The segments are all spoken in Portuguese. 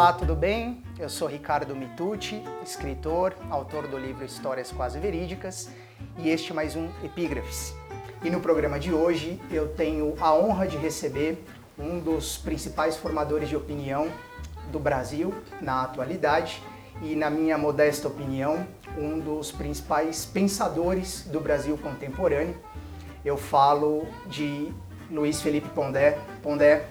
Olá, tudo bem? Eu sou Ricardo Mitucci, escritor, autor do livro Histórias Quase Verídicas, e este é mais um Epígrafes. E no programa de hoje eu tenho a honra de receber um dos principais formadores de opinião do Brasil na atualidade e, na minha modesta opinião, um dos principais pensadores do Brasil contemporâneo. Eu falo de Luiz Felipe Pondé. Pondé,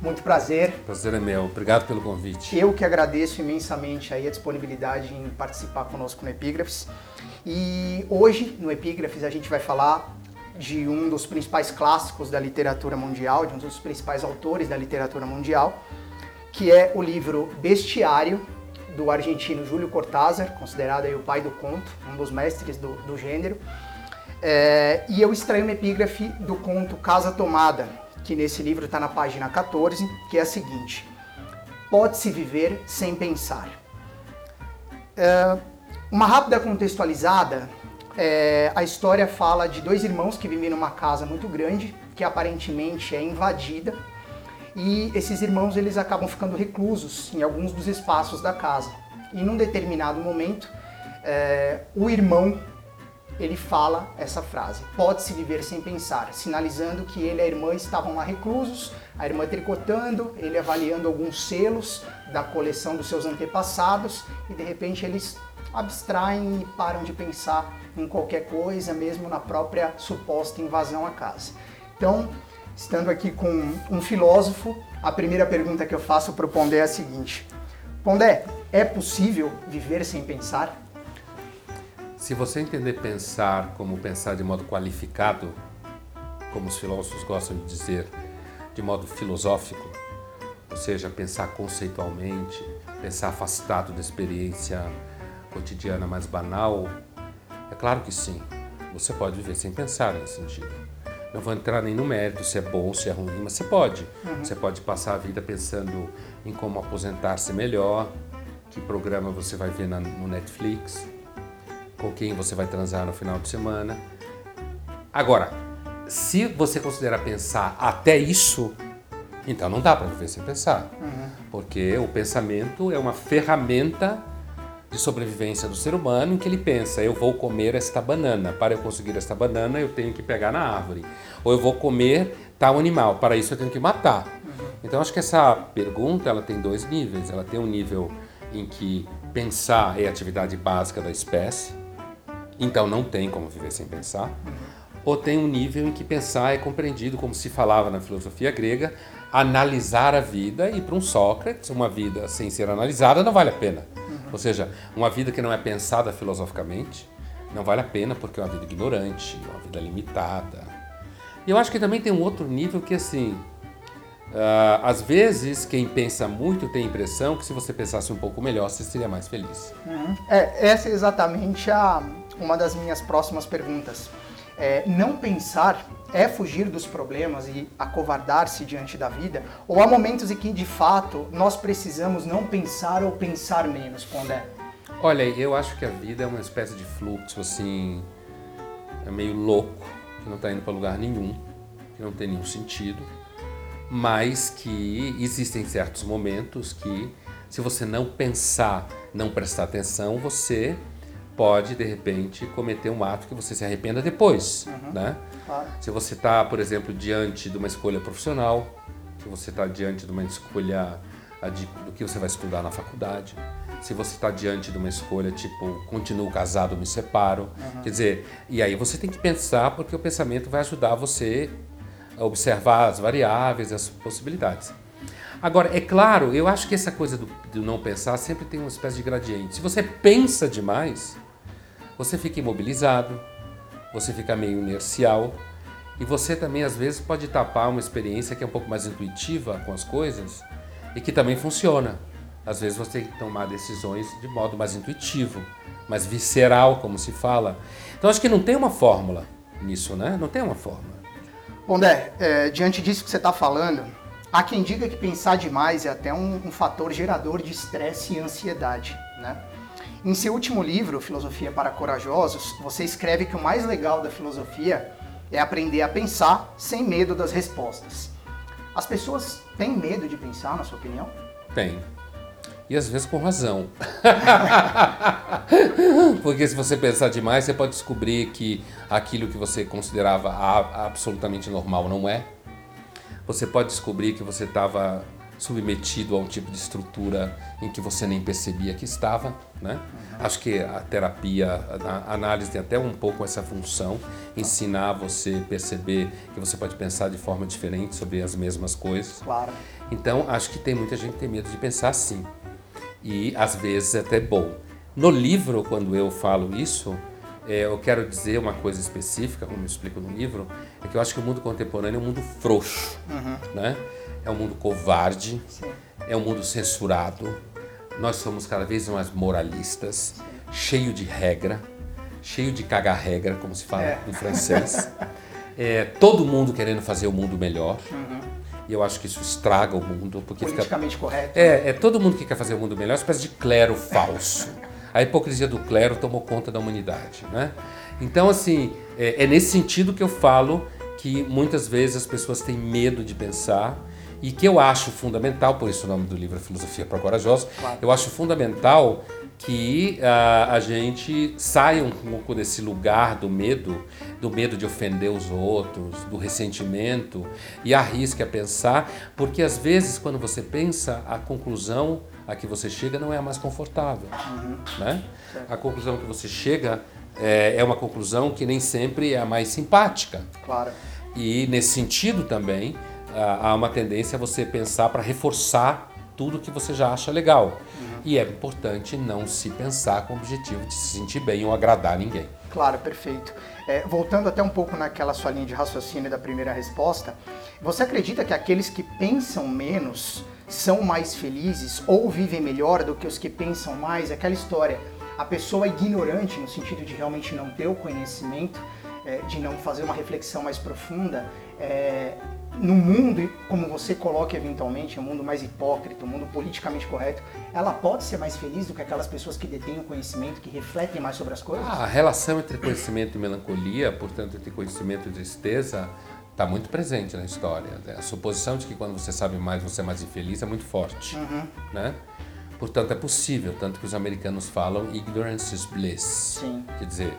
muito prazer. Prazer é meu. Obrigado pelo convite. Eu que agradeço imensamente aí a disponibilidade em participar conosco no Epígrafes. E hoje, no Epígrafes, a gente vai falar de um dos principais clássicos da literatura mundial, de um dos principais autores da literatura mundial, que é o livro Bestiário, do argentino Júlio Cortázar, considerado aí o pai do conto, um dos mestres do, do gênero. É, e eu extraí uma epígrafe do conto Casa Tomada, que nesse livro está na página 14, que é a seguinte: Pode-se viver sem pensar. É, uma rápida contextualizada, é, a história fala de dois irmãos que vivem numa casa muito grande, que aparentemente é invadida, e esses irmãos eles acabam ficando reclusos em alguns dos espaços da casa. E num determinado momento, é, o irmão ele fala essa frase: pode-se viver sem pensar, sinalizando que ele e a irmã estavam lá reclusos, a irmã tricotando, ele avaliando alguns selos da coleção dos seus antepassados e de repente eles abstraem e param de pensar em qualquer coisa, mesmo na própria suposta invasão à casa. Então, estando aqui com um filósofo, a primeira pergunta que eu faço para o Pondé é a seguinte: Pondé, é possível viver sem pensar? Se você entender pensar como pensar de modo qualificado, como os filósofos gostam de dizer, de modo filosófico, ou seja, pensar conceitualmente, pensar afastado da experiência cotidiana mais banal, é claro que sim, você pode viver sem pensar nesse sentido. Não vou entrar nem no mérito se é bom, se é ruim, mas você pode. Uhum. Você pode passar a vida pensando em como aposentar-se melhor, que programa você vai ver na, no Netflix, com quem você vai transar no final de semana. Agora, se você considera pensar até isso, então não dá para viver sem pensar. Uhum. Porque o pensamento é uma ferramenta de sobrevivência do ser humano em que ele pensa: eu vou comer esta banana. Para eu conseguir esta banana, eu tenho que pegar na árvore. Ou eu vou comer tal animal. Para isso, eu tenho que matar. Uhum. Então, acho que essa pergunta ela tem dois níveis. Ela tem um nível em que pensar é a atividade básica da espécie então não tem como viver sem pensar. Ou tem um nível em que pensar é compreendido, como se falava na filosofia grega, analisar a vida, e para um Sócrates, uma vida sem ser analisada não vale a pena. Uhum. Ou seja, uma vida que não é pensada filosoficamente não vale a pena porque é uma vida ignorante, uma vida limitada. E eu acho que também tem um outro nível que, assim, uh, às vezes quem pensa muito tem a impressão que se você pensasse um pouco melhor, você seria mais feliz. Uhum. É, essa é exatamente a uma das minhas próximas perguntas. É, não pensar é fugir dos problemas e acovardar-se diante da vida? Ou há momentos em que, de fato, nós precisamos não pensar ou pensar menos, Pondé? Olha, eu acho que a vida é uma espécie de fluxo, assim, é meio louco, que não está indo para lugar nenhum, que não tem nenhum sentido, mas que existem certos momentos que, se você não pensar, não prestar atenção, você pode, de repente, cometer um ato que você se arrependa depois. Uhum. Né? Claro. Se você está, por exemplo, diante de uma escolha profissional, se você está diante de uma escolha de, do que você vai estudar na faculdade, se você está diante de uma escolha tipo, continuo casado, me separo. Uhum. Quer dizer, e aí você tem que pensar, porque o pensamento vai ajudar você a observar as variáveis, as possibilidades. Agora, é claro, eu acho que essa coisa do, do não pensar sempre tem uma espécie de gradiente. Se você pensa demais, você fica imobilizado, você fica meio inercial e você também às vezes pode tapar uma experiência que é um pouco mais intuitiva com as coisas e que também funciona. Às vezes você tem que tomar decisões de modo mais intuitivo, mais visceral, como se fala. Então acho que não tem uma fórmula nisso, né? Não tem uma fórmula. Pondé, é, diante disso que você está falando, há quem diga que pensar demais é até um, um fator gerador de estresse e ansiedade, né? Em seu último livro, Filosofia para Corajosos, você escreve que o mais legal da filosofia é aprender a pensar sem medo das respostas. As pessoas têm medo de pensar, na sua opinião? Tem. E às vezes com razão. Porque se você pensar demais, você pode descobrir que aquilo que você considerava absolutamente normal não é. Você pode descobrir que você estava submetido a um tipo de estrutura em que você nem percebia que estava. Né? Uhum. Acho que a terapia, a análise tem até um pouco essa função, ensinar você a perceber que você pode pensar de forma diferente sobre as mesmas coisas. Claro. Então, acho que tem muita gente que tem medo de pensar assim. E às vezes é até bom. No livro, quando eu falo isso, é, eu quero dizer uma coisa específica, como eu explico no livro, é que eu acho que o mundo contemporâneo é um mundo frouxo, uhum. né? É um mundo covarde, Sim. é um mundo censurado. Nós somos cada vez mais moralistas, cheio de regra, cheio de cagar-regra, como se fala é. em francês. É, todo mundo querendo fazer o mundo melhor. Uhum. E eu acho que isso estraga o mundo. Porque Politicamente fica... correto. É, é, todo mundo que quer fazer o mundo melhor, é uma espécie de clero falso. A hipocrisia do clero tomou conta da humanidade, né? Então, assim, é, é nesse sentido que eu falo que muitas vezes as pessoas têm medo de pensar e que eu acho fundamental, por isso o nome do livro é Filosofia para Corajosos, claro. eu acho fundamental que uh, a gente saia um pouco desse lugar do medo, do medo de ofender os outros, do ressentimento e arrisque a pensar, porque às vezes quando você pensa, a conclusão a que você chega não é a mais confortável, uhum. né? A conclusão que você chega é, é uma conclusão que nem sempre é a mais simpática. Claro. E nesse sentido também há uma tendência a você pensar para reforçar tudo que você já acha legal. Uhum. E é importante não se pensar com o objetivo de se sentir bem ou agradar ninguém. Claro, perfeito. É, voltando até um pouco naquela sua linha de raciocínio da primeira resposta, você acredita que aqueles que pensam menos são mais felizes ou vivem melhor do que os que pensam mais? Aquela história, a pessoa ignorante, no sentido de realmente não ter o conhecimento, é, de não fazer uma reflexão mais profunda, é, no mundo, como você coloca eventualmente, um mundo mais hipócrita, um mundo politicamente correto, ela pode ser mais feliz do que aquelas pessoas que detêm o conhecimento, que refletem mais sobre as coisas? Ah, a relação entre conhecimento e melancolia, portanto, entre conhecimento e tristeza, está muito presente na história. A suposição de que quando você sabe mais, você é mais infeliz é muito forte. Uhum. Né? Portanto, é possível, tanto que os americanos falam ignorance is bliss. Sim. Quer dizer,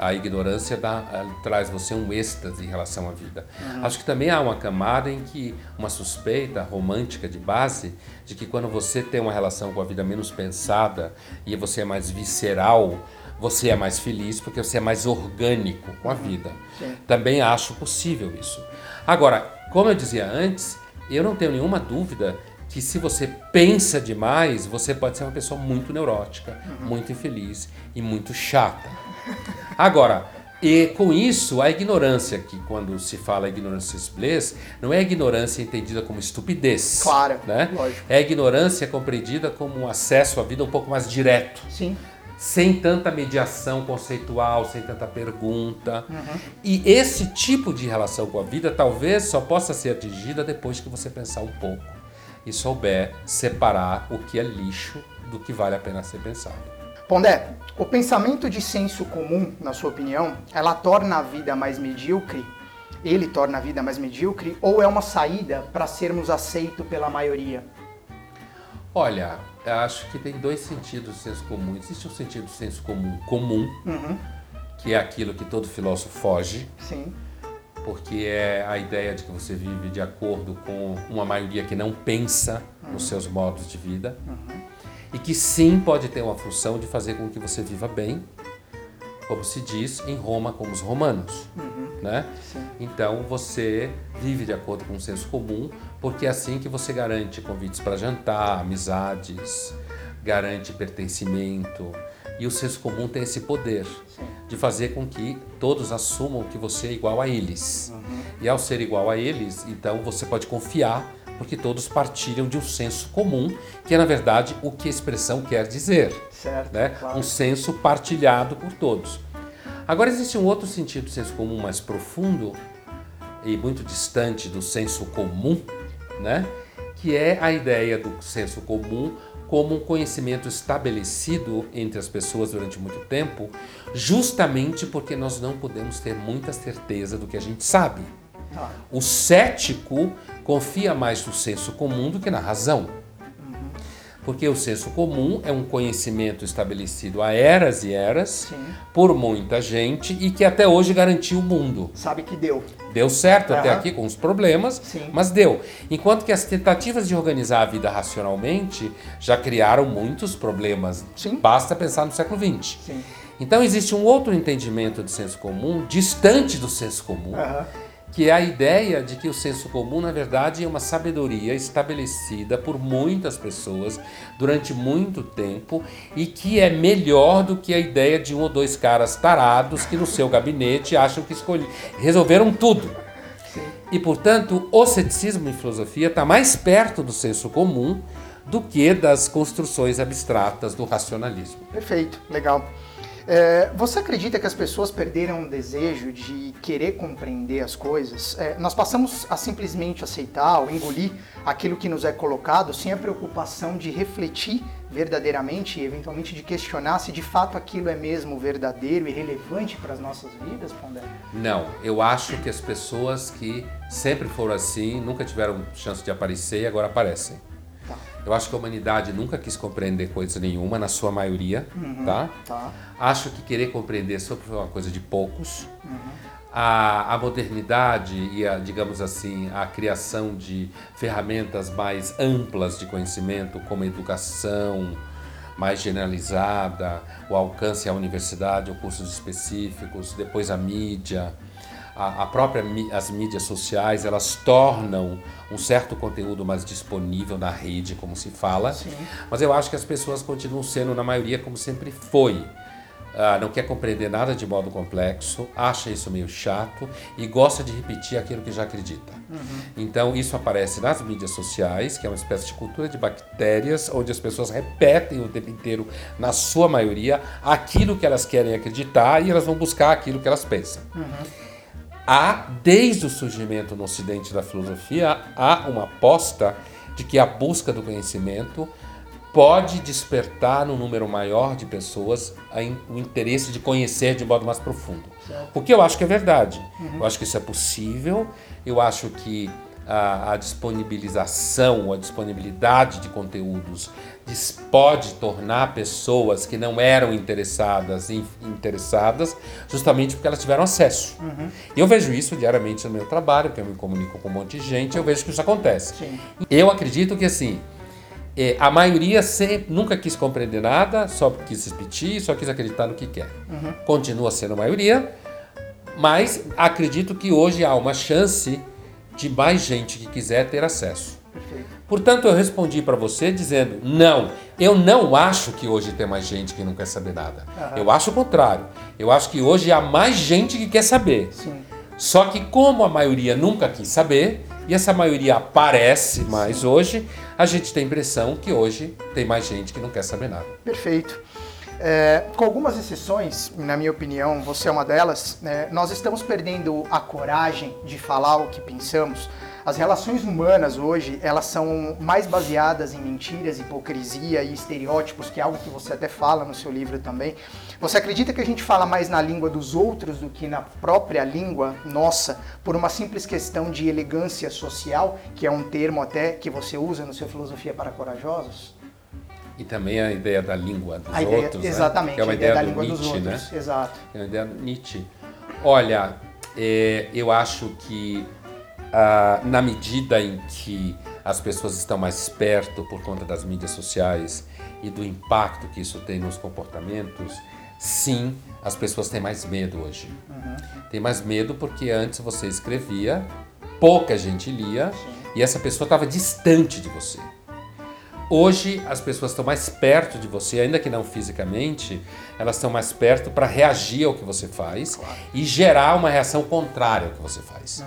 a ignorância dá, traz você um êxtase em relação à vida. Uhum. Acho que também há uma camada em que uma suspeita romântica de base de que quando você tem uma relação com a vida menos pensada e você é mais visceral, você é mais feliz porque você é mais orgânico com a uhum. vida. Sim. Também acho possível isso. Agora, como eu dizia antes, eu não tenho nenhuma dúvida que se você pensa demais, você pode ser uma pessoa muito neurótica, uhum. muito infeliz e muito chata. Agora, e com isso, a ignorância, que quando se fala ignorância bliss, não é ignorância entendida como estupidez. Claro, né? lógico. É ignorância compreendida como um acesso à vida um pouco mais direto. Sim. Sem tanta mediação conceitual, sem tanta pergunta. Uhum. E esse tipo de relação com a vida talvez só possa ser atingida depois que você pensar um pouco e souber separar o que é lixo do que vale a pena ser pensado. Pondé, o pensamento de senso comum, na sua opinião, ela torna a vida mais medíocre? Ele torna a vida mais medíocre ou é uma saída para sermos aceitos pela maioria? Olha, eu acho que tem dois sentidos de senso comum. Existe um sentido de senso comum comum, uhum. que é aquilo que todo filósofo foge. Sim. Porque é a ideia de que você vive de acordo com uma maioria que não pensa uhum. nos seus modos de vida. Uhum e que sim pode ter uma função de fazer com que você viva bem, como se diz em Roma com os romanos. Uhum. Né? Então você vive de acordo com o senso comum, porque é assim que você garante convites para jantar, amizades, garante pertencimento. E o senso comum tem esse poder Sim. De fazer com que todos assumam que você é igual a eles. Uhum. E ao ser igual a eles, então você pode confiar porque todos partilham de um senso comum, que é na verdade o que a expressão quer dizer. Certo, né? Claro. Um senso partilhado por todos. Agora existe um outro sentido do senso comum mais profundo e muito distante do senso comum, né? Que é a ideia do senso comum como um conhecimento estabelecido entre as pessoas durante muito tempo, justamente porque nós não podemos ter muita certeza do que a gente sabe. O cético confia mais no senso comum do que na razão. Porque o senso comum é um conhecimento estabelecido há eras e eras Sim. por muita gente e que até hoje garantiu o mundo. Sabe que deu. Deu certo até Aham. aqui com os problemas, Sim. mas deu. Enquanto que as tentativas de organizar a vida racionalmente já criaram muitos problemas. Sim. Basta pensar no século XX. Então existe um outro entendimento de senso comum, distante do senso comum, Aham. Que é a ideia de que o senso comum, na verdade, é uma sabedoria estabelecida por muitas pessoas durante muito tempo e que é melhor do que a ideia de um ou dois caras tarados que no seu gabinete acham que escolhi resolveram tudo. Sim. E, portanto, o ceticismo em filosofia está mais perto do senso comum do que das construções abstratas do racionalismo. Perfeito, legal. É, você acredita que as pessoas perderam o desejo de querer compreender as coisas? É, nós passamos a simplesmente aceitar ou engolir aquilo que nos é colocado sem a preocupação de refletir verdadeiramente e eventualmente de questionar se de fato aquilo é mesmo verdadeiro e relevante para as nossas vidas, Pondé? Não, eu acho que as pessoas que sempre foram assim, nunca tiveram chance de aparecer e agora aparecem. Tá. Eu acho que a humanidade nunca quis compreender coisa nenhuma, na sua maioria, tá? Tá. Acho que querer compreender só foi uma coisa de poucos. A, a modernidade e a, digamos assim, a criação de ferramentas mais amplas de conhecimento, como a educação mais generalizada, o alcance à universidade, ou cursos específicos, depois a mídia, a, a própria as mídias sociais, elas tornam um certo conteúdo mais disponível na rede, como se fala. Sim. Mas eu acho que as pessoas continuam sendo, na maioria, como sempre foi. Ah, não quer compreender nada de modo complexo, acha isso meio chato e gosta de repetir aquilo que já acredita. Então, isso aparece nas mídias sociais, que é uma espécie de cultura de bactérias, onde as pessoas repetem o tempo inteiro, na sua maioria, aquilo que elas querem acreditar e elas vão buscar aquilo que elas pensam. Há, desde o surgimento no ocidente da filosofia, há uma aposta de que a busca do conhecimento pode despertar no número maior de pessoas o interesse de conhecer de modo mais profundo. O que eu acho que é verdade. Eu acho que isso é possível. Eu acho que a, a disponibilização, a disponibilidade de conteúdos pode tornar pessoas que não eram interessadas in- interessadas, justamente porque elas tiveram acesso. E eu vejo isso diariamente no meu trabalho, porque eu me comunico com um monte de gente, eu vejo que isso acontece. Sim. Eu acredito que assim, é, a maioria sempre, nunca quis compreender nada, só quis repetir, só quis acreditar no que quer. Continua sendo a maioria, mas acredito que hoje há uma chance de mais gente que quiser ter acesso. Perfeito. Portanto, eu respondi para você dizendo: não, eu não acho que hoje tem mais gente que não quer saber nada. Aham. Eu acho o contrário. Eu acho que hoje há mais gente que quer saber. Sim. Só que como a maioria nunca quis saber, e essa maioria aparece mais hoje, a gente tem a impressão que hoje tem mais gente que não quer saber nada. Perfeito. É, com algumas exceções, na minha opinião, você é uma delas, né, nós estamos perdendo a coragem de falar o que pensamos. As relações humanas hoje, elas são mais baseadas em mentiras, hipocrisia e estereótipos, que é algo que você até fala no seu livro também. Você acredita que a gente fala mais na língua dos outros do que na própria língua nossa, por uma simples questão de elegância social, que é um termo até que você usa no seu Filosofia para Corajosos? E também a ideia da língua dos A ideia, outros, né? exatamente, que é uma a ideia, da do língua dos Nietzsche, outros. né? Exato. É uma ideia do Nietzsche. Olha, é, eu acho que ah, na medida em que as pessoas estão mais perto por conta das mídias sociais e do impacto que isso tem nos comportamentos, sim, as pessoas têm mais medo hoje. Tem mais medo porque antes você escrevia, pouca gente lia e essa pessoa estava distante de você. Hoje as pessoas estão mais perto de você, ainda que não fisicamente, elas estão mais perto para reagir ao que você faz e gerar uma reação contrária ao que você faz.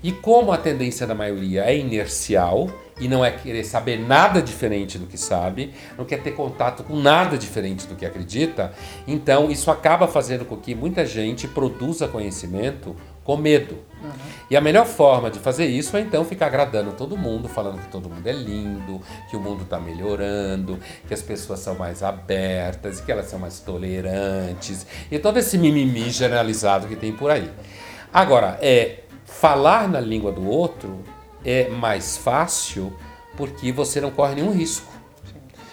E como a tendência da maioria é inercial e não é querer saber nada diferente do que sabe, não quer ter contato com nada diferente do que acredita, então isso acaba fazendo com que muita gente produza conhecimento com medo. E a melhor forma de fazer isso é então ficar agradando todo mundo, falando que todo mundo é lindo, que o mundo está melhorando, que as pessoas são mais abertas, que elas são mais tolerantes e todo esse mimimi generalizado que tem por aí. Agora, é falar na língua do outro é mais fácil porque você não corre nenhum risco.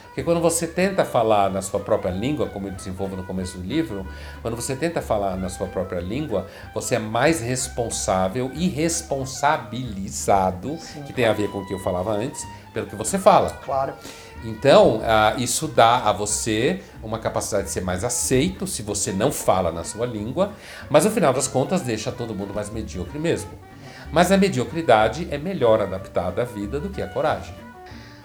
Porque quando você tenta falar na sua própria língua, como eu desenvolvo no começo do livro, quando você tenta falar na sua própria língua, você é mais responsável e responsabilizado, Sim. que tem a ver com o que eu falava antes, pelo que você fala. Claro. Então, uh, isso dá a você uma capacidade de ser mais aceito se você não fala na sua língua, mas no final das contas deixa todo mundo mais medíocre mesmo. Mas a mediocridade é melhor adaptada à vida do que a coragem.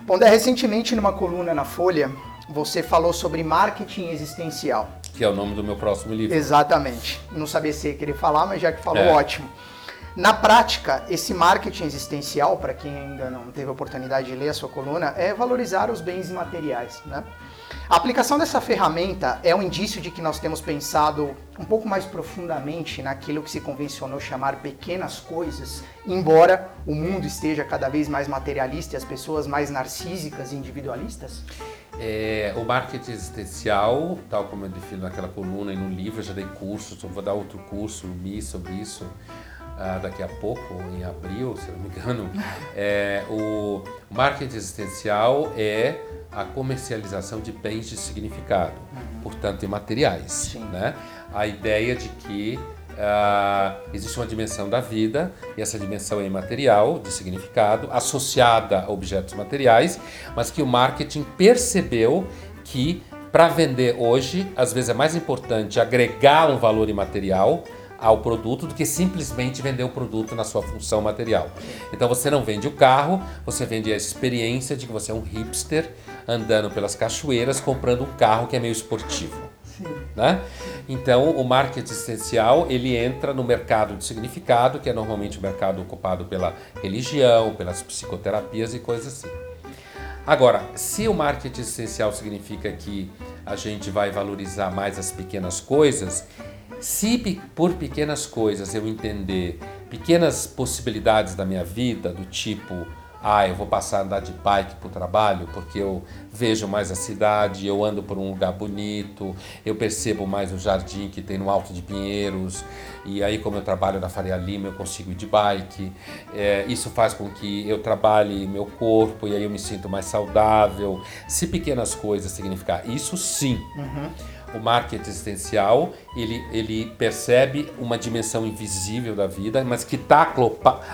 Pondé, recentemente numa coluna na Folha, você falou sobre marketing existencial. Que é o nome do meu próximo livro. Exatamente. Não sabia se ia querer falar, mas já que falou, é. ótimo. Na prática, esse marketing existencial, para quem ainda não teve a oportunidade de ler a sua coluna, é valorizar os bens imateriais. Né? A aplicação dessa ferramenta é um indício de que nós temos pensado um pouco mais profundamente naquilo que se convencionou chamar pequenas coisas, embora o mundo esteja cada vez mais materialista e as pessoas mais narcísicas e individualistas? É, o marketing existencial, tal como eu defino naquela coluna e no livro, eu já dei curso, vou dar outro curso MI sobre isso uh, daqui a pouco, em abril, se não me engano, é, o marketing existencial é a comercialização de bens de significado, uhum. portanto, imateriais. Né? A ideia de que uh, existe uma dimensão da vida, e essa dimensão é imaterial, de significado, associada a objetos materiais, mas que o marketing percebeu que para vender hoje, às vezes é mais importante agregar um valor imaterial ao produto do que simplesmente vender o produto na sua função material. Então você não vende o carro, você vende a experiência de que você é um hipster andando pelas cachoeiras comprando um carro que é meio esportivo. Né? Então o marketing essencial ele entra no mercado de significado, que é normalmente o mercado ocupado pela religião, pelas psicoterapias e coisas assim. Agora, se o marketing essencial significa que a gente vai valorizar mais as pequenas coisas, se por pequenas coisas eu entender pequenas possibilidades da minha vida, do tipo, ah, eu vou passar a andar de bike para o trabalho porque eu vejo mais a cidade, eu ando por um lugar bonito, eu percebo mais o jardim que tem no Alto de Pinheiros, e aí, como eu trabalho na Faria Lima, eu consigo ir de bike. É, isso faz com que eu trabalhe meu corpo e aí eu me sinto mais saudável. Se pequenas coisas significar isso, sim. Uhum o marketing existencial, ele, ele percebe uma dimensão invisível da vida, mas que está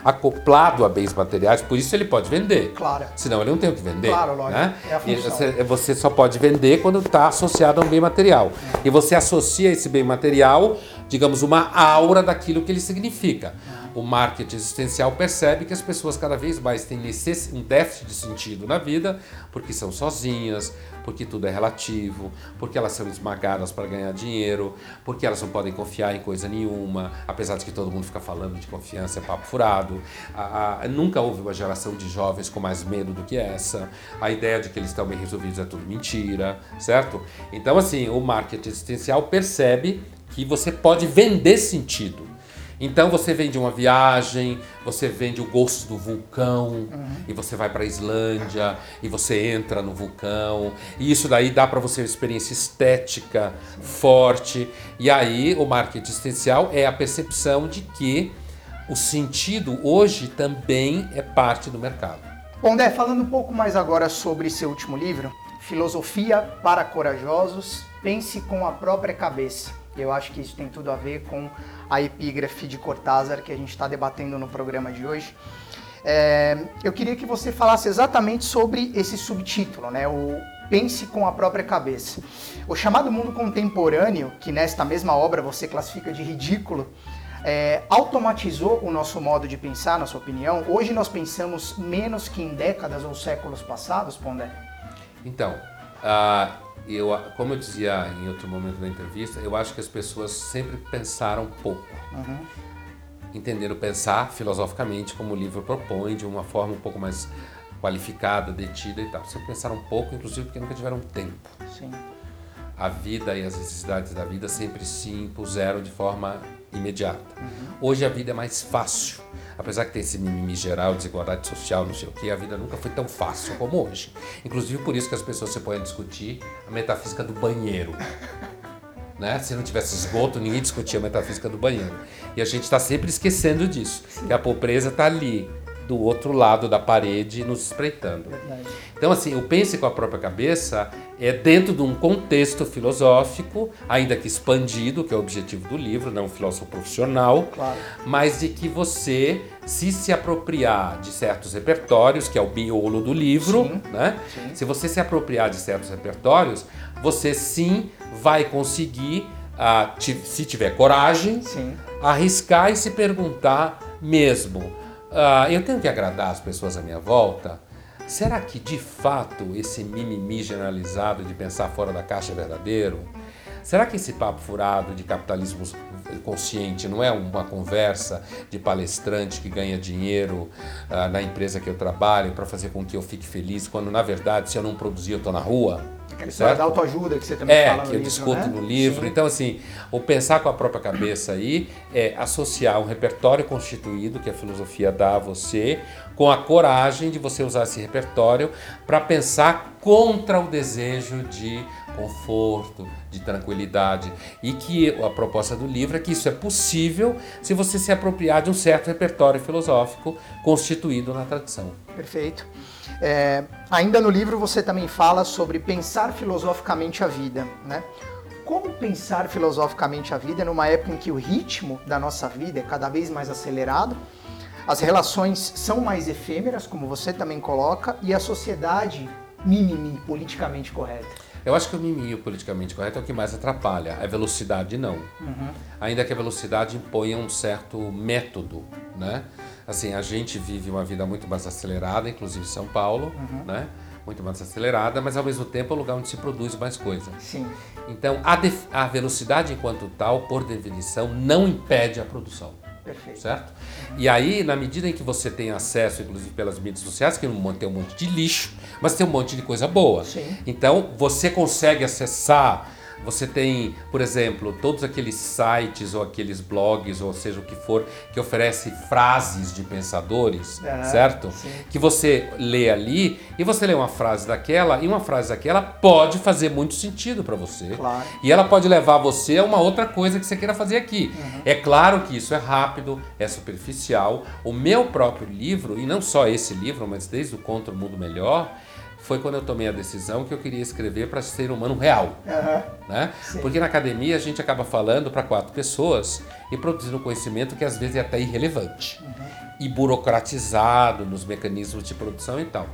acoplado a bens materiais, por isso ele pode vender. Claro. Senão ele não tem o que vender. Claro, lógico. Né? É a função. Você, você, só pode vender quando está associado a um bem material. É. E você associa esse bem material, digamos, uma aura daquilo que ele significa. É o marketing existencial percebe que as pessoas cada vez mais têm um déficit de sentido na vida porque são sozinhas, porque tudo é relativo, porque elas são esmagadas para ganhar dinheiro, porque elas não podem confiar em coisa nenhuma, apesar de que todo mundo fica falando de confiança é papo furado. A, a, nunca houve uma geração de jovens com mais medo do que essa. A ideia de que eles estão bem resolvidos é tudo mentira, certo? Então, assim, o marketing existencial percebe que você pode vender sentido. Então você vende uma viagem, você vende o gosto do vulcão uhum. e você vai para a Islândia e você entra no vulcão e isso daí dá para você uma experiência estética forte e aí o marketing existencial é a percepção de que o sentido hoje também é parte do mercado. Bom, Dé, falando um pouco mais agora sobre seu último livro, Filosofia para Corajosos, pense com a própria cabeça. Eu acho que isso tem tudo a ver com a epígrafe de Cortázar que a gente está debatendo no programa de hoje. É, eu queria que você falasse exatamente sobre esse subtítulo, né? O Pense com a própria cabeça. O chamado mundo contemporâneo, que nesta mesma obra você classifica de ridículo, é, automatizou o nosso modo de pensar, na sua opinião? Hoje nós pensamos menos que em décadas ou séculos passados, Pondé? Então, uh eu, como eu dizia em outro momento da entrevista, eu acho que as pessoas sempre pensaram pouco. Uhum. Entenderam pensar filosoficamente, como o livro propõe, de uma forma um pouco mais qualificada, detida e tal. Sempre pensaram pouco, inclusive porque nunca tiveram tempo. Sim. A vida e as necessidades da vida sempre se impuseram de forma imediata. Uhum. Hoje a vida é mais fácil apesar que tem esse mimimi geral, desigualdade social, não sei o que, a vida nunca foi tão fácil como hoje. Inclusive por isso que as pessoas se põem a discutir a metafísica do banheiro. Né? Se não tivesse esgoto, ninguém discutia a metafísica do banheiro. E a gente está sempre esquecendo disso, que a pobreza está ali, do outro lado da parede nos espreitando. Verdade. Então, assim, o pense com a própria cabeça é dentro de um contexto filosófico, ainda que expandido, que é o objetivo do livro, não um filósofo profissional, Claro. mas de que você, se se apropriar de certos repertórios, que é o miolo do livro, Sim, né? sim. Se você se apropriar de certos repertórios, você sim vai conseguir, ah, se tiver coragem, Sim. arriscar e se perguntar mesmo: ah, eu tenho que agradar as pessoas à minha volta? Será que de fato esse mimimi generalizado de pensar fora da caixa é verdadeiro? Será que esse papo furado de capitalismo consciente não é uma conversa de palestrante que ganha dinheiro ah, na empresa que eu trabalho para fazer com que eu fique feliz, quando na verdade, se eu não produzir, eu estou na rua? Aquela história Certo? da autoajuda que você também É, fala no que eu livro, discuto né? no livro. Sim. Então, assim, o pensar com a própria cabeça aí é associar um repertório constituído que a filosofia dá a você, com a coragem de você usar esse repertório para pensar contra o desejo de conforto, de tranquilidade. E que a proposta do livro é que isso é possível se você se apropriar de um certo repertório filosófico constituído na tradição. Perfeito. É, ainda no livro você também fala sobre pensar filosoficamente a vida, né? Como pensar filosoficamente a vida numa época em que o ritmo da nossa vida é cada vez mais acelerado, as relações são mais efêmeras, como você também coloca, e a sociedade mimimi, politicamente correta. Eu acho que o mimimi politicamente correto é o que mais atrapalha, a velocidade não. Ainda que a velocidade imponha um certo método, né? Assim, a gente vive uma vida muito mais acelerada, inclusive em São Paulo, né? Muito mais acelerada, mas ao mesmo tempo é um lugar onde se produz mais coisa. Sim, Então, a, a velocidade enquanto tal, por definição, não impede a produção perfeito. certo? E aí, na medida em que você tem acesso, inclusive pelas mídias sociais, que não tem um monte de lixo, mas tem um monte de coisa boa. Sim. Então, você consegue acessar. Você tem, por exemplo, todos aqueles sites ou aqueles blogs, ou seja o que for, que oferece frases de pensadores, Ah, certo? sim. Que você lê ali e você lê uma frase daquela e uma frase daquela pode fazer muito sentido para você. Claro. E ela pode levar você a uma outra coisa que você queira fazer aqui. É claro que isso é rápido, é superficial. O meu próprio livro, e não só esse livro, mas desde o Contra o Mundo Melhor, foi quando eu tomei a decisão que eu queria escrever para ser humano real. Aham. Né? Sim. Porque na academia a gente acaba falando para quatro pessoas e produzindo conhecimento que às vezes é até irrelevante e burocratizado nos mecanismos de produção e tal.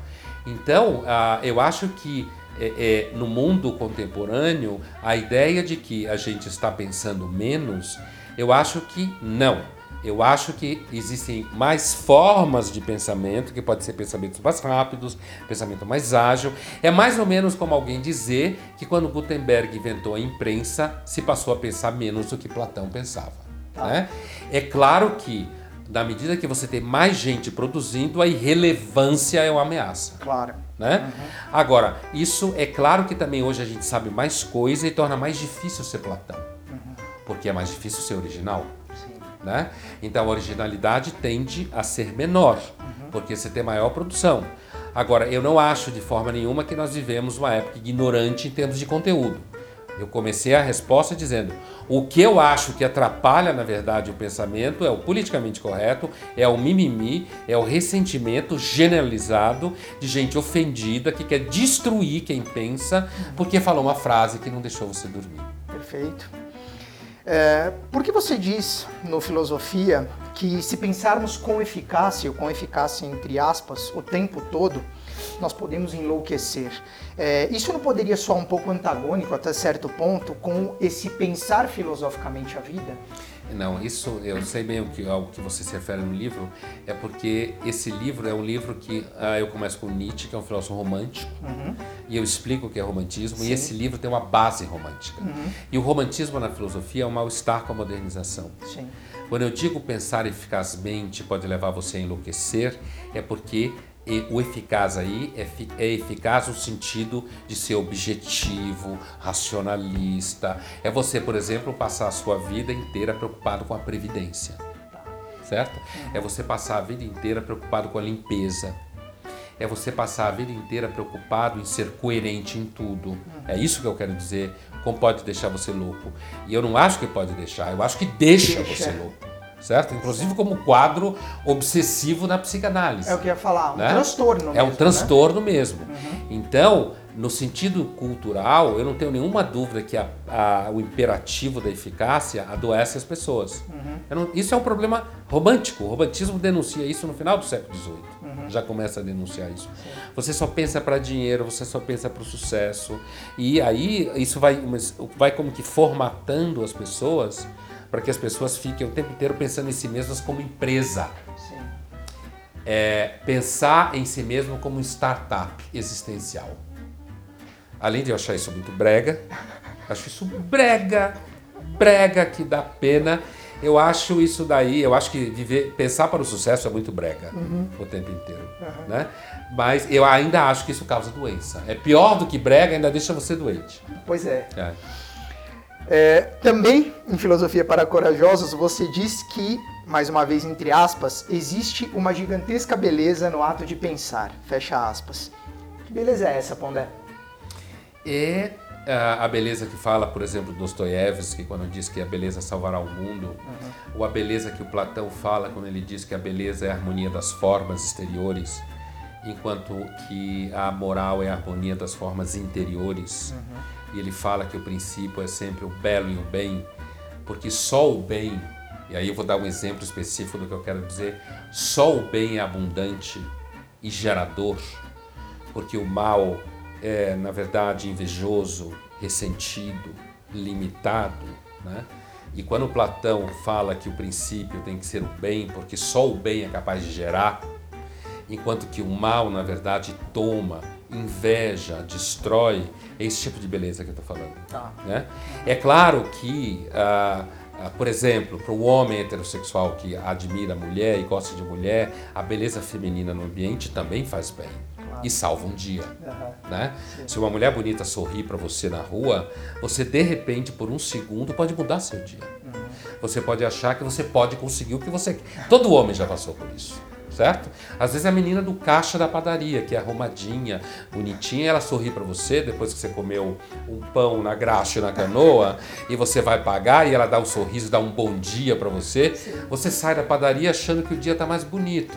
Então, ah, eu acho que é, é, no mundo contemporâneo, a ideia de que a gente está pensando menos, eu acho que não. Eu acho que existem mais formas de pensamento, que pode ser pensamentos mais rápidos, pensamento mais ágil. É mais ou menos como alguém dizer que quando Gutenberg inventou a imprensa, se passou a pensar menos do que Platão pensava. né? É claro que, na medida que você tem mais gente produzindo, a irrelevância é uma ameaça. Claro. Né? Agora, isso é claro que também hoje a gente sabe mais coisa e torna mais difícil ser Platão. Porque é mais difícil ser original. Né? Então a originalidade tende a ser menor, porque você tem maior produção. Agora, eu não acho de forma nenhuma que nós vivemos uma época ignorante em termos de conteúdo. Eu comecei a resposta dizendo: o que eu acho que atrapalha, na verdade, o pensamento é o politicamente correto, é o mimimi, é o ressentimento generalizado de gente ofendida que quer destruir quem pensa porque falou uma frase que não deixou você dormir. Perfeito. É, por que você diz no Filosofia que se pensarmos com eficácia, ou com eficácia entre aspas, o tempo todo, nós podemos enlouquecer? É, isso não poderia soar um pouco antagônico até certo ponto com esse pensar filosoficamente a vida? Não, isso eu sei bem o que, ao que você se refere no livro, é porque esse livro é um livro que ah, eu começo com Nietzsche, que é um filósofo romântico, e eu explico o que é romantismo, e esse livro tem uma base romântica. E o romantismo na filosofia é um mal-estar com a modernização. Sim. Quando eu digo pensar eficazmente pode levar você a enlouquecer, é porque e o eficaz aí é, é eficaz no sentido de ser objetivo, racionalista. É você, por exemplo, passar a sua vida inteira preocupado com a previdência. Certo? É você passar a vida inteira preocupado com a limpeza. É você passar a vida inteira preocupado em ser coerente em tudo. É isso que eu quero dizer. Como pode deixar você louco? E eu não acho que pode deixar, eu acho que deixa, Deixa. você louco. Certo? Inclusive como quadro obsessivo na psicanálise. É o que eu ia falar, um né? transtorno. É mesmo, um transtorno né? mesmo. Uhum. Então, no sentido cultural, eu não tenho nenhuma dúvida que a, a, o imperativo da eficácia adoece as pessoas. Uhum. Não, isso é um problema romântico. O romantismo denuncia isso no final do século XVIII. Uhum. Já começa a denunciar isso. Sim. Você só pensa para dinheiro, você só pensa para o sucesso. E aí isso vai, vai como que formatando as pessoas para que as pessoas fiquem o tempo inteiro pensando em si mesmas como empresa. Sim. É, pensar em si mesmo como startup existencial. Além de eu achar isso muito brega, acho isso brega, brega que dá pena. Eu acho isso daí, eu acho que viver, pensar para o sucesso é muito brega uhum. o tempo inteiro, uhum. né? Mas eu ainda acho que isso causa doença. É pior do que brega, ainda deixa você doente. Pois é. é. É também em Filosofia para Corajosos você diz que, mais uma vez entre aspas, existe uma gigantesca beleza no ato de pensar. Fecha aspas. Que beleza é essa, Pondé? É a beleza que fala, por exemplo, Dostoiévski, quando diz que a beleza salvará o mundo, uhum. ou a beleza que o Platão fala quando ele diz que a beleza é a harmonia das formas exteriores, enquanto que a moral é a harmonia das formas interiores. Uhum. E ele fala que o princípio é sempre o belo e o bem, porque só o bem, e aí eu vou dar um exemplo específico do que eu quero dizer, só o bem é abundante e gerador, porque o mal é, na verdade, invejoso, ressentido, limitado. Né? E quando Platão fala que o princípio tem que ser o bem, porque só o bem é capaz de gerar, enquanto que o mal, na verdade, toma, inveja, destrói, é esse tipo de beleza que eu estou falando. Tá. Né? É claro que, ah, ah, por exemplo, para o homem heterossexual que admira a mulher e gosta de mulher, a beleza feminina no ambiente também faz bem e salva um dia. Uhum. Né? Se uma mulher bonita sorrir para você na rua, você de repente, por um segundo, pode mudar seu dia. Uhum. Você pode achar que você pode conseguir o que você quer. Todo homem já passou por isso certo? Às vezes a menina do caixa da padaria, que é arrumadinha, bonitinha, ela sorri para você depois que você comeu um pão na graxa e na canoa e você vai pagar e ela dá um sorriso, dá um bom dia para você. Você sai da padaria achando que o dia está mais bonito.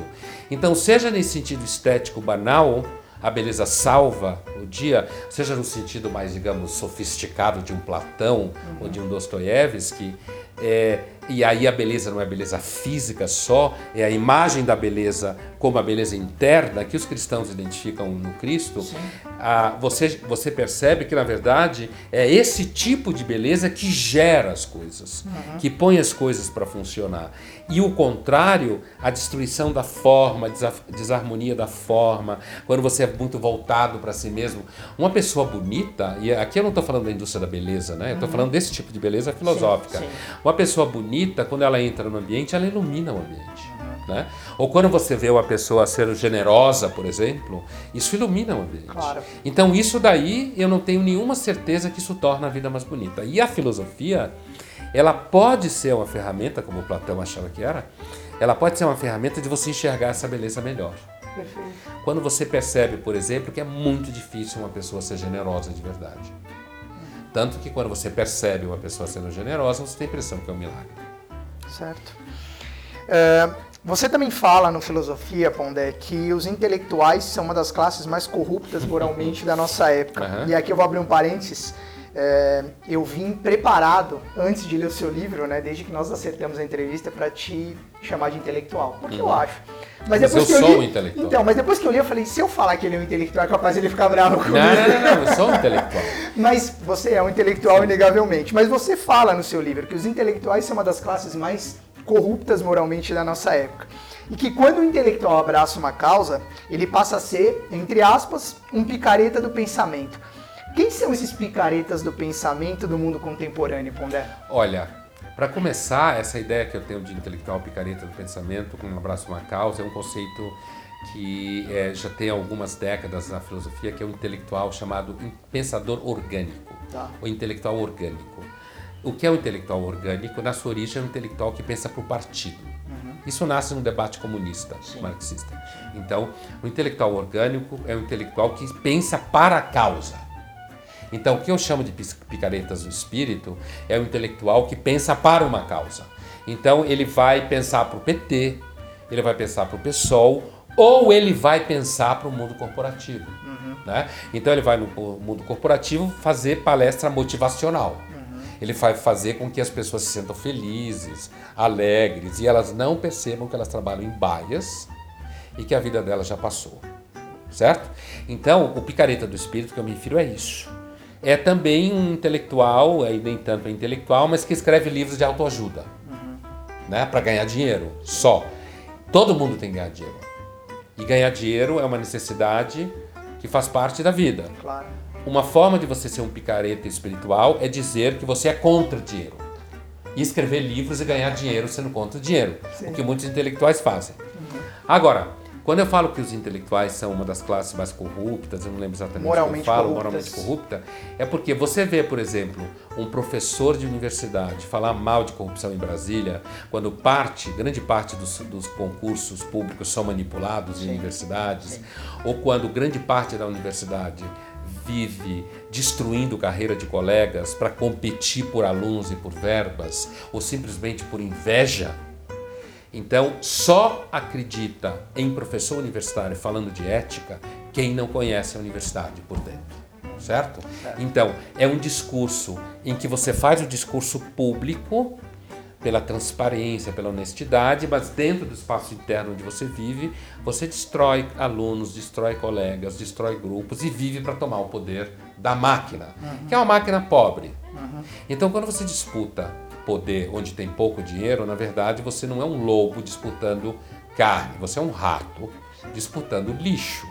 Então, seja nesse sentido estético banal, a beleza salva o dia, seja no sentido mais, digamos, sofisticado de um Platão uhum. ou de um Dostoiévski, é, e aí a beleza não é beleza física só, é a imagem da beleza como a beleza interna que os cristãos identificam no Cristo, ah, você, você percebe que na verdade é esse tipo de beleza que gera as coisas, uhum. que põe as coisas para funcionar. E o contrário, a destruição da forma, a desarmonia da forma, quando você é muito voltado para si mesmo. Uma pessoa bonita, e aqui eu não estou falando da indústria da beleza, né? Eu estou uhum. falando desse tipo de beleza filosófica. Sim, sim. Uma pessoa bonita, quando ela entra no ambiente, ela ilumina o ambiente. Né? Ou quando você vê uma pessoa ser generosa, por exemplo, isso ilumina o ambiente. Claro. Então, isso daí eu não tenho nenhuma certeza que isso torna a vida mais bonita. E a filosofia ela pode ser uma ferramenta, como Platão achava que era, ela pode ser uma ferramenta de você enxergar essa beleza melhor. Perfeito. Quando você percebe, por exemplo, que é muito difícil uma pessoa ser generosa de verdade. Tanto que quando você percebe uma pessoa sendo generosa, você tem a impressão que é um milagre. Certo. É, você também fala no Filosofia, Pondé, que os intelectuais são uma das classes mais corruptas moralmente da nossa época. Uhum. E aqui eu vou abrir um parênteses é, eu vim preparado antes de ler o seu livro, né? Desde que nós acertamos a entrevista para te chamar de intelectual, porque uhum. eu acho. Mas, mas depois eu que eu sou li, um intelectual. Então, mas depois que eu li, eu falei, se eu falar que ele é um intelectual, é capaz de ele ficar bravo comigo. Não, não, não, não, eu sou um intelectual. mas você é um intelectual, inegavelmente. Mas você fala no seu livro que os intelectuais são uma das classes mais corruptas moralmente da nossa época. E que quando o intelectual abraça uma causa, ele passa a ser, entre aspas, um picareta do pensamento. Quem são esses picaretas do pensamento do mundo contemporâneo, Pondé? Olha, para começar, essa ideia que eu tenho de intelectual picareta do pensamento, com um abraço uma causa, é um conceito que é, já tem algumas décadas na filosofia, que é um intelectual chamado pensador orgânico, tá. ou intelectual orgânico. O que é o um intelectual orgânico? Na sua origem, é um intelectual que pensa para o partido. Uhum. Isso nasce no debate comunista, Sim. marxista. Então, o intelectual orgânico é um intelectual que pensa para a causa. Então, o que eu chamo de picaretas do espírito é o intelectual que pensa para uma causa. Então ele vai pensar para o PT, ele vai pensar para o PSOL, ou ele vai pensar para o mundo corporativo. Uhum. Né? Então ele vai no mundo corporativo fazer palestra motivacional. Uhum. Ele vai fazer com que as pessoas se sintam felizes, alegres e elas não percebam que elas trabalham em baias e que a vida delas já passou. Certo? Então, o picareta do espírito que eu me refiro é isso. É também um intelectual, aí nem tanto é intelectual, mas que escreve livros de autoajuda. Uhum. Né? Para ganhar dinheiro só. Todo mundo tem que ganhar dinheiro. E ganhar dinheiro é uma necessidade que faz parte da vida. Claro. Uma forma de você ser um picareta espiritual é dizer que você é contra dinheiro. E escrever livros e ganhar dinheiro sendo contra dinheiro. Sim. O que muitos intelectuais fazem. Uhum. Agora, quando eu falo que os intelectuais são uma das classes mais corruptas, eu não lembro exatamente moralmente o que eu falo, corruptas. moralmente corrupta, é porque você vê, por exemplo, um professor de universidade falar mal de corrupção em Brasília, quando parte, grande parte dos, dos concursos públicos são manipulados Sim. em universidades, Sim. ou quando grande parte da universidade vive destruindo carreira de colegas para competir por alunos e por verbas, ou simplesmente por inveja então, só acredita em professor universitário falando de ética quem não conhece a universidade por dentro. Certo? Então, é um discurso em que você faz o discurso público pela transparência, pela honestidade, mas dentro do espaço interno onde você vive, você destrói alunos, destrói colegas, destrói grupos e vive para tomar o poder da máquina, uhum. que é uma máquina pobre. Uhum. Então, quando você disputa poder onde tem pouco dinheiro, na verdade você não é um lobo disputando carne, você é um rato disputando lixo.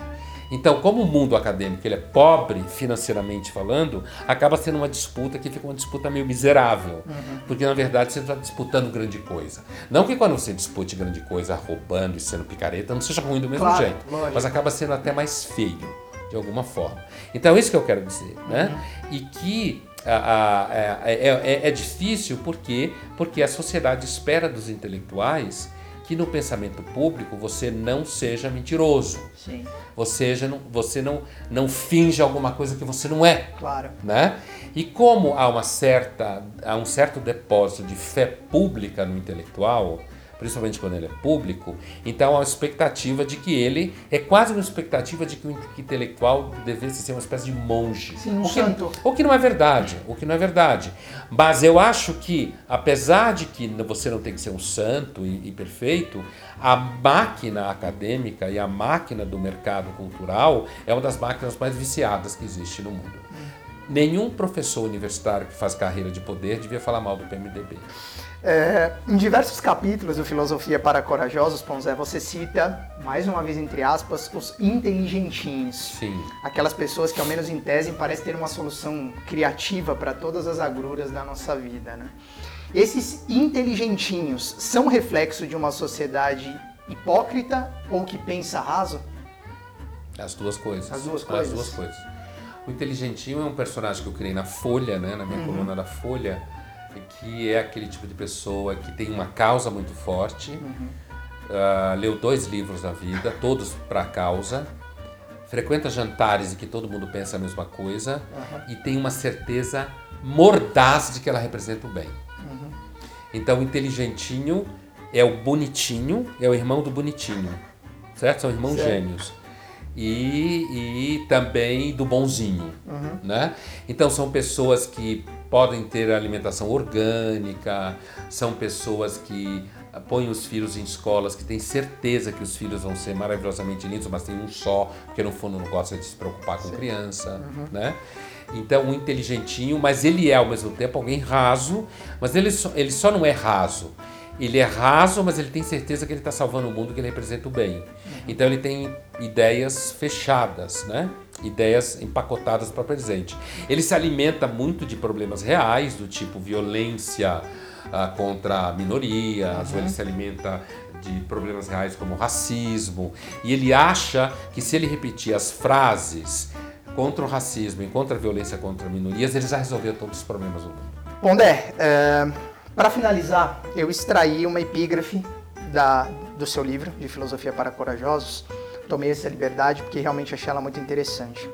Então, como o mundo acadêmico ele é pobre financeiramente falando, acaba sendo uma disputa que fica uma disputa meio miserável, uhum. porque na verdade você está disputando grande coisa. Não que quando você dispute grande coisa roubando e sendo picareta não seja ruim do mesmo claro, jeito, lógico. mas acaba sendo até mais feio de alguma forma. Então, é isso que eu quero dizer, né? Uhum. E que é, é, é, difícil porque, porque a sociedade espera dos intelectuais que no pensamento público você não seja mentiroso. Sim. Você, não, você não, não finge alguma coisa que você não é. Claro. Né? E como há, uma certa, há um certo depósito de fé pública no intelectual, principalmente quando ele é público, então há uma expectativa de que ele é quase uma expectativa de que o intelectual devesse ser uma espécie de monge. Sim, um o, que, santo. o que não é verdade, o que não é verdade. Mas eu acho que, apesar de que você não tem que ser um santo e, e perfeito, a máquina acadêmica e a máquina do mercado cultural é uma das máquinas mais viciadas que existe no mundo. Nenhum professor universitário que faz carreira de poder devia falar mal do PMDB. É, em diversos capítulos do Filosofia para Corajosos, Ponzé, você cita, mais uma vez entre aspas, os inteligentinhos. Sim. Aquelas pessoas que, ao menos em tese, parecem ter uma solução criativa para todas as agruras da nossa vida. Né? Esses inteligentinhos são reflexo de uma sociedade hipócrita ou que pensa raso? As duas coisas. As duas coisas. As duas coisas. O inteligentinho é um personagem que eu criei na Folha, né, na minha uhum. coluna da Folha que é aquele tipo de pessoa que tem uma causa muito forte, uhum. uh, leu dois livros na vida, todos para a causa, frequenta jantares em que todo mundo pensa a mesma coisa uhum. e tem uma certeza mordaz de que ela representa o bem. Uhum. Então, inteligentinho é o bonitinho, é o irmão do bonitinho, certo? São irmãos certo. gêmeos. E, e, também do bonzinho, uhum. né? Então são pessoas que podem ter alimentação orgânica, são pessoas que põem os filhos em escolas que têm certeza que os filhos vão ser maravilhosamente lindos, mas tem um só, porque no fundo não gosta de se preocupar com Sim. criança, uhum. né? Então, um inteligentinho, mas ele é ao mesmo tempo alguém raso, mas ele só, ele só não é raso. Ele é raso, mas ele tem certeza que ele está salvando o mundo, que ele representa o bem. Uhum. Então, ele tem ideias fechadas, né? Ideias empacotadas para presente. Ele se alimenta muito de problemas reais, do tipo violência uh, contra minorias, uhum. ou ele se alimenta de problemas reais como racismo, e ele acha que se ele repetir as frases contra o racismo e contra a violência contra minorias, ele já resolveu todos os problemas do mundo. Pondé, é, para finalizar, eu extraí uma epígrafe da, do seu livro de Filosofia para Corajosos, tomei essa liberdade porque realmente achei ela muito interessante.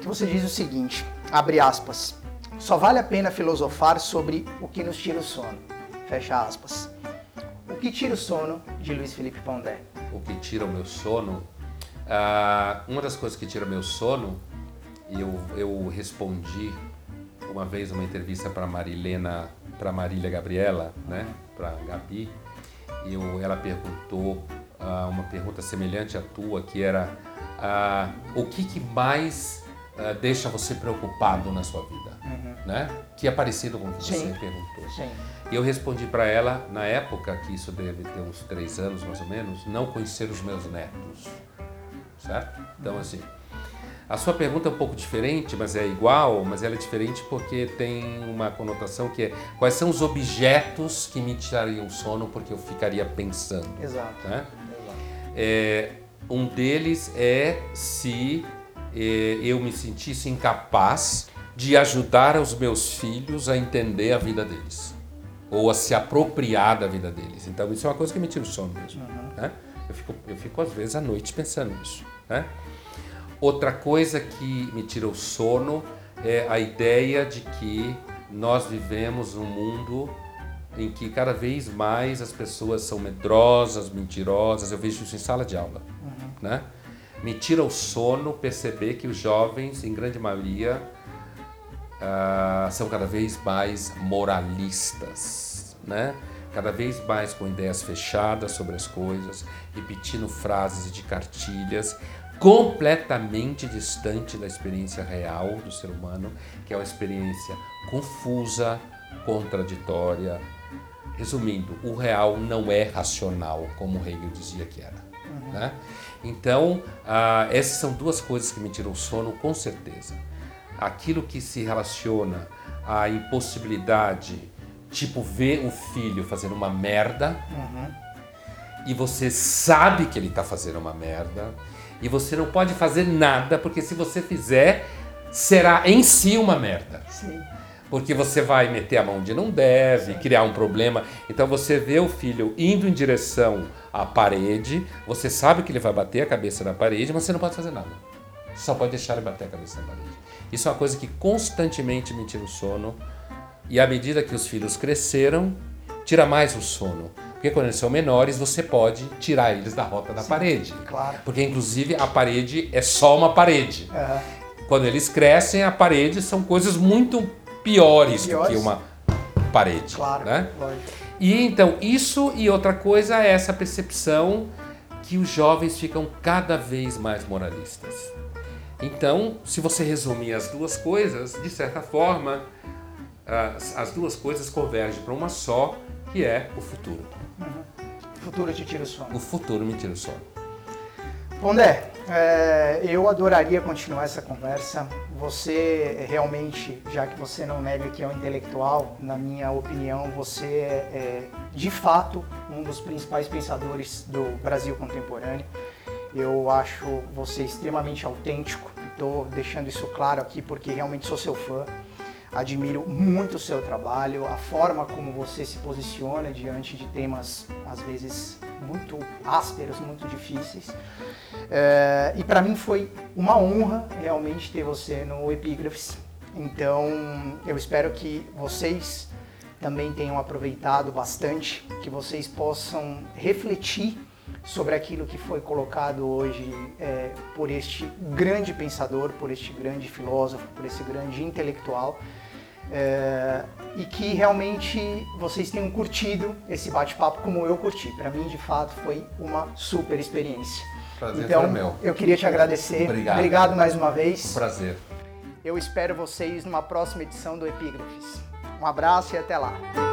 Que você diz o seguinte, abre aspas, só vale a pena filosofar sobre o que nos tira o sono, fecha aspas. que tira o sono de Luiz Felipe Pondé? O que tira o meu sono? Ah, uma das coisas que tira o meu sono, e eu, eu respondi uma vez numa entrevista para Marilena, para Marília Gabriela, né, para Gabi, e eu, ela perguntou ah, uma pergunta semelhante à tua, que era ah, o que, que mais ah, deixa você preocupado na sua vida, Uhum. né? Que é parecido com o que Sim. você perguntou. Sim. E eu respondi para ela, na época, que isso deve ter uns três anos mais ou menos, não conhecer os meus netos. Certo? Então, assim, a sua pergunta é um pouco diferente, mas é igual, mas ela é diferente porque tem uma conotação que é quais são os objetos que me tirariam sono porque eu ficaria pensando. Exato. Né? É, um deles é se é, eu me sentisse incapaz de ajudar os meus filhos a entender a vida deles ou a se apropriar da vida deles. Então isso é uma coisa que me tira o sono mesmo. Né? Eu, fico, eu fico às vezes à noite pensando nisso. Né? Outra coisa que me tira o sono é a ideia de que nós vivemos num mundo em que cada vez mais as pessoas são medrosas, mentirosas. Eu vejo isso em sala de aula. Né? Me tira o sono perceber que os jovens, em grande maioria, ah, são cada vez mais moralistas, né? Cada vez mais com ideias fechadas sobre as coisas, repetindo frases de cartilhas, completamente distante da experiência real do ser humano, que é uma experiência confusa, contraditória. Resumindo, o real não é racional, como Hegel dizia que era. Né? Então, ah, essas são duas coisas que me tiram o sono, com certeza. Aquilo que se relaciona à impossibilidade, tipo ver o filho fazendo uma merda, e você sabe que ele está fazendo uma merda, e você não pode fazer nada, porque se você fizer, será em si uma merda Sim. Porque você vai meter a mão onde não deve, criar um problema. Então você vê o filho indo em direção à parede, você sabe que ele vai bater a cabeça na parede, mas você não pode fazer nada. Você só pode deixar ele bater a cabeça na parede. Isso é uma coisa que constantemente me tira o sono. E à medida que os filhos cresceram, tira mais o sono. Porque quando eles são menores, você pode tirar eles da rota da parede. claro. Porque inclusive a parede é só uma parede. Quando eles crescem, a parede são coisas muito piores, do Piores. que uma parede. Claro. Né? Lógico. E então, isso e outra coisa é essa percepção que os jovens ficam cada vez mais moralistas. Então, se você resumir as duas coisas, de certa forma, as, as duas coisas convergem para uma só, que é o futuro. O futuro te tira o sono. O futuro me tira o sono. Pondé, é, eu adoraria continuar essa conversa. Você realmente, já que você não nega que é um intelectual, na minha opinião, você é, é, de fato um dos principais pensadores do Brasil contemporâneo. Eu acho você extremamente autêntico. Estou deixando isso claro aqui porque realmente sou seu fã. Admiro muito o seu trabalho, a forma como você se posiciona diante de temas às vezes muito ásperos, muito difíceis. É, e para mim foi uma honra realmente ter você no Epígrafes. Então eu espero que vocês também tenham aproveitado bastante, que vocês possam refletir sobre aquilo que foi colocado hoje é, por este grande pensador, por este grande filósofo, por esse grande intelectual. É, e que realmente vocês tenham curtido esse bate-papo como eu curti. Para mim, de fato, foi uma super experiência. Prazer então, meu. eu queria te agradecer. Obrigado. mais uma vez. Prazer. Eu espero vocês numa próxima edição do Epígrafes. Um abraço e até lá.